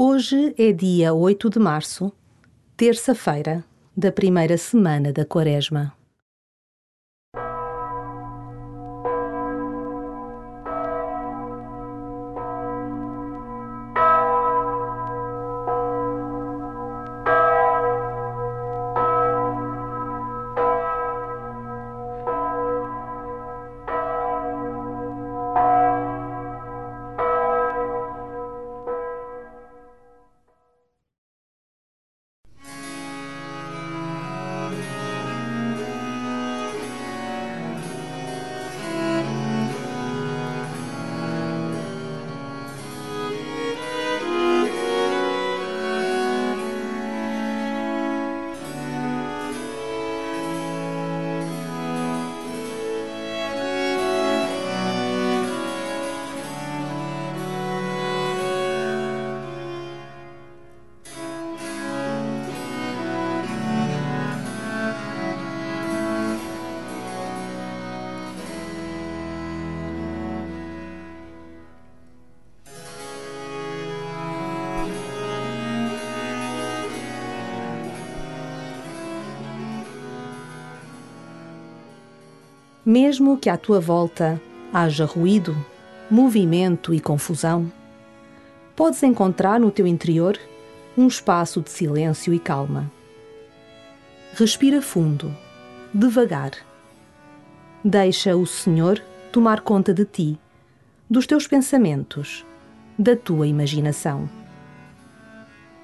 Hoje é dia 8 de março, terça-feira da primeira semana da Quaresma. Mesmo que à tua volta haja ruído, movimento e confusão, podes encontrar no teu interior um espaço de silêncio e calma. Respira fundo, devagar. Deixa o Senhor tomar conta de ti, dos teus pensamentos, da tua imaginação.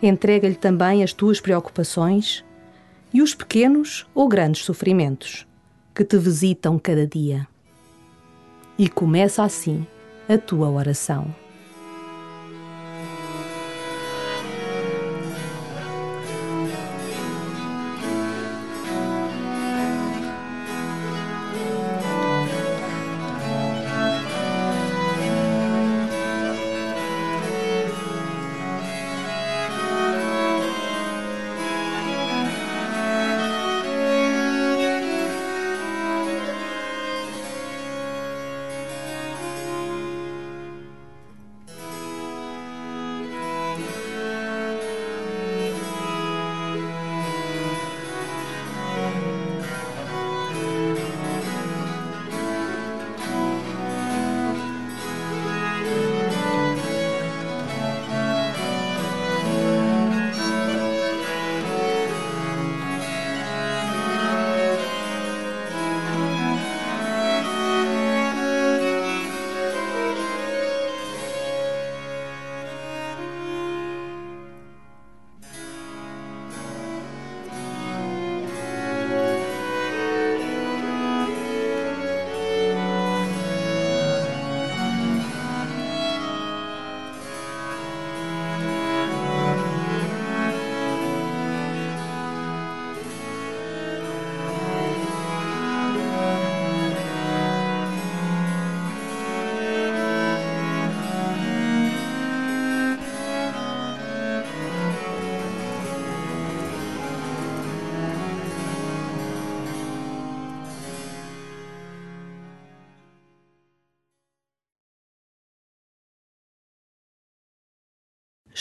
Entrega-lhe também as tuas preocupações e os pequenos ou grandes sofrimentos que te visitam cada dia. E começa assim a tua oração.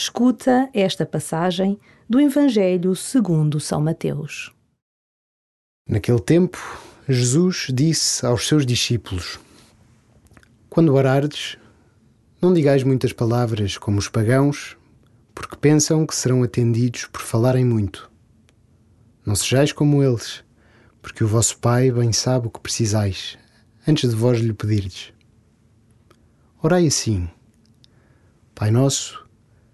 Escuta esta passagem do Evangelho segundo São Mateus. Naquele tempo, Jesus disse aos seus discípulos: Quando orardes, não digais muitas palavras como os pagãos, porque pensam que serão atendidos por falarem muito. Não sejais como eles, porque o vosso Pai bem sabe o que precisais, antes de vós lhe pedirdes. Orai assim: Pai nosso,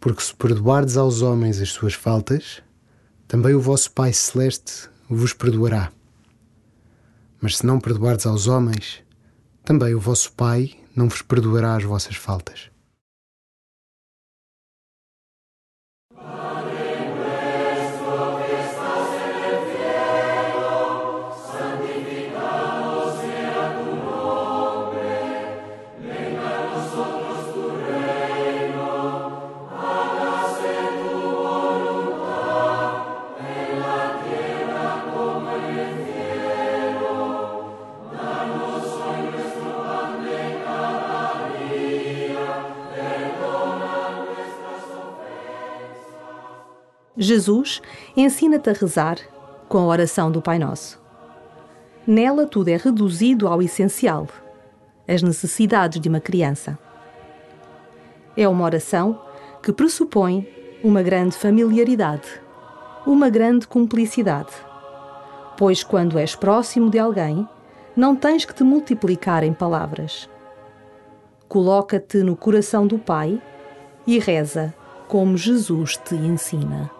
Porque se perdoardes aos homens as suas faltas, também o vosso Pai Celeste vos perdoará. Mas se não perdoardes aos homens, também o vosso Pai não vos perdoará as vossas faltas. Jesus ensina-te a rezar com a oração do Pai Nosso. Nela tudo é reduzido ao essencial, as necessidades de uma criança. É uma oração que pressupõe uma grande familiaridade, uma grande cumplicidade. Pois quando és próximo de alguém, não tens que te multiplicar em palavras. Coloca-te no coração do Pai e reza como Jesus te ensina.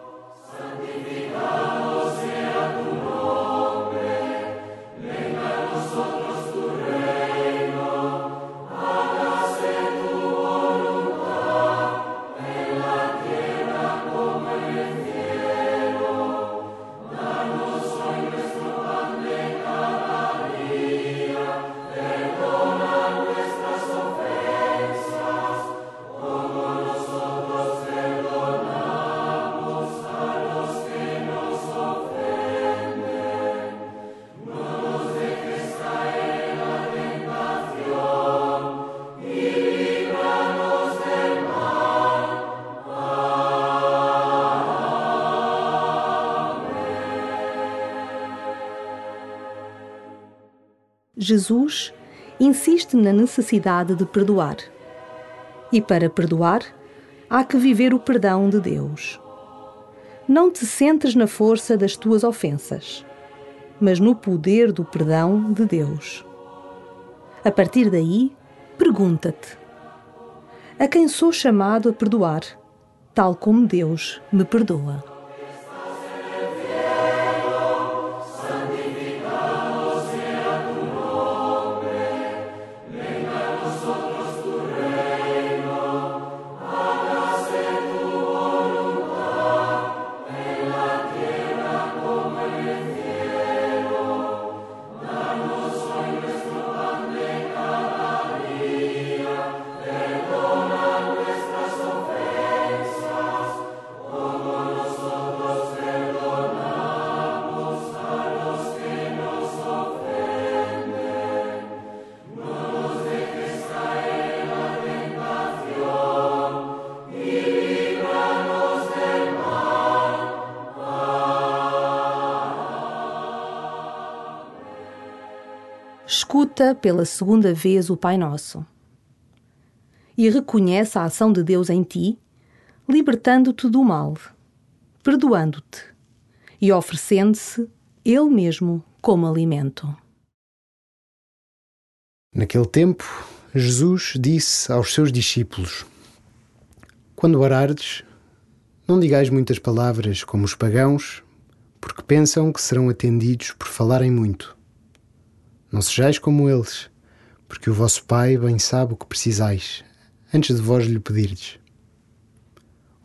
Jesus insiste na necessidade de perdoar. E para perdoar, há que viver o perdão de Deus. Não te centres na força das tuas ofensas, mas no poder do perdão de Deus. A partir daí, pergunta-te: a quem sou chamado a perdoar, tal como Deus me perdoa? Escuta pela segunda vez o Pai Nosso e reconhece a ação de Deus em ti, libertando-te do mal, perdoando-te e oferecendo-se Ele mesmo como alimento. Naquele tempo, Jesus disse aos seus discípulos: Quando orardes, não digais muitas palavras como os pagãos, porque pensam que serão atendidos por falarem muito. Não sejais como eles, porque o vosso Pai bem sabe o que precisais, antes de vós lhe pedirdes.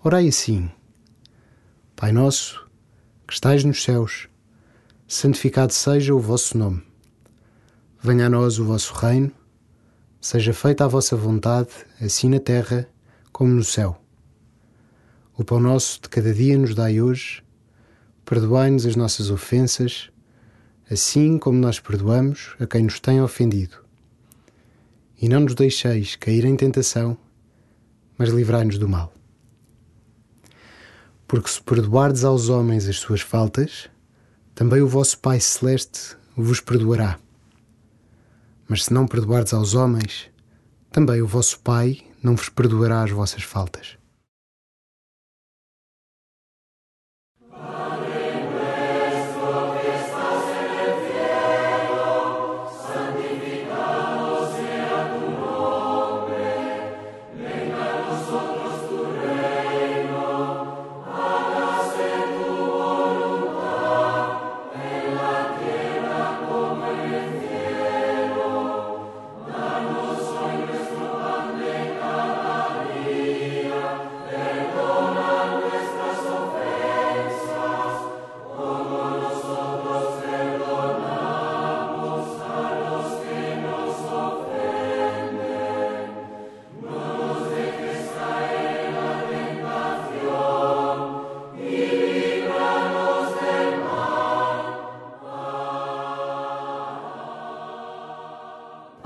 Orai assim: Pai nosso, que estais nos céus, santificado seja o vosso nome. Venha a nós o vosso reino, seja feita a vossa vontade, assim na terra como no céu. O pão nosso de cada dia nos dai hoje, perdoai-nos as nossas ofensas, assim como nós perdoamos a quem nos tem ofendido. E não nos deixeis cair em tentação, mas livrai-nos do mal. Porque se perdoardes aos homens as suas faltas, também o vosso Pai Celeste vos perdoará. Mas se não perdoardes aos homens, também o vosso Pai não vos perdoará as vossas faltas.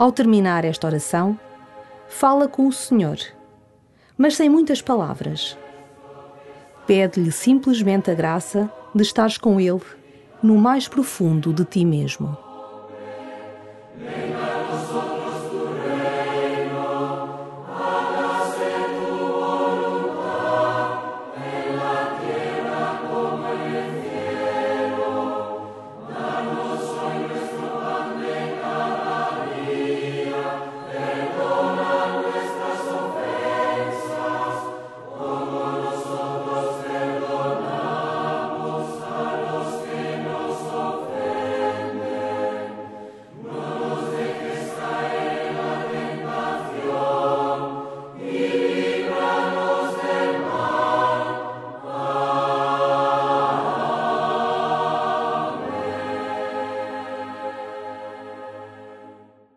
Ao terminar esta oração, fala com o Senhor, mas sem muitas palavras. Pede-lhe simplesmente a graça de estares com Ele no mais profundo de ti mesmo.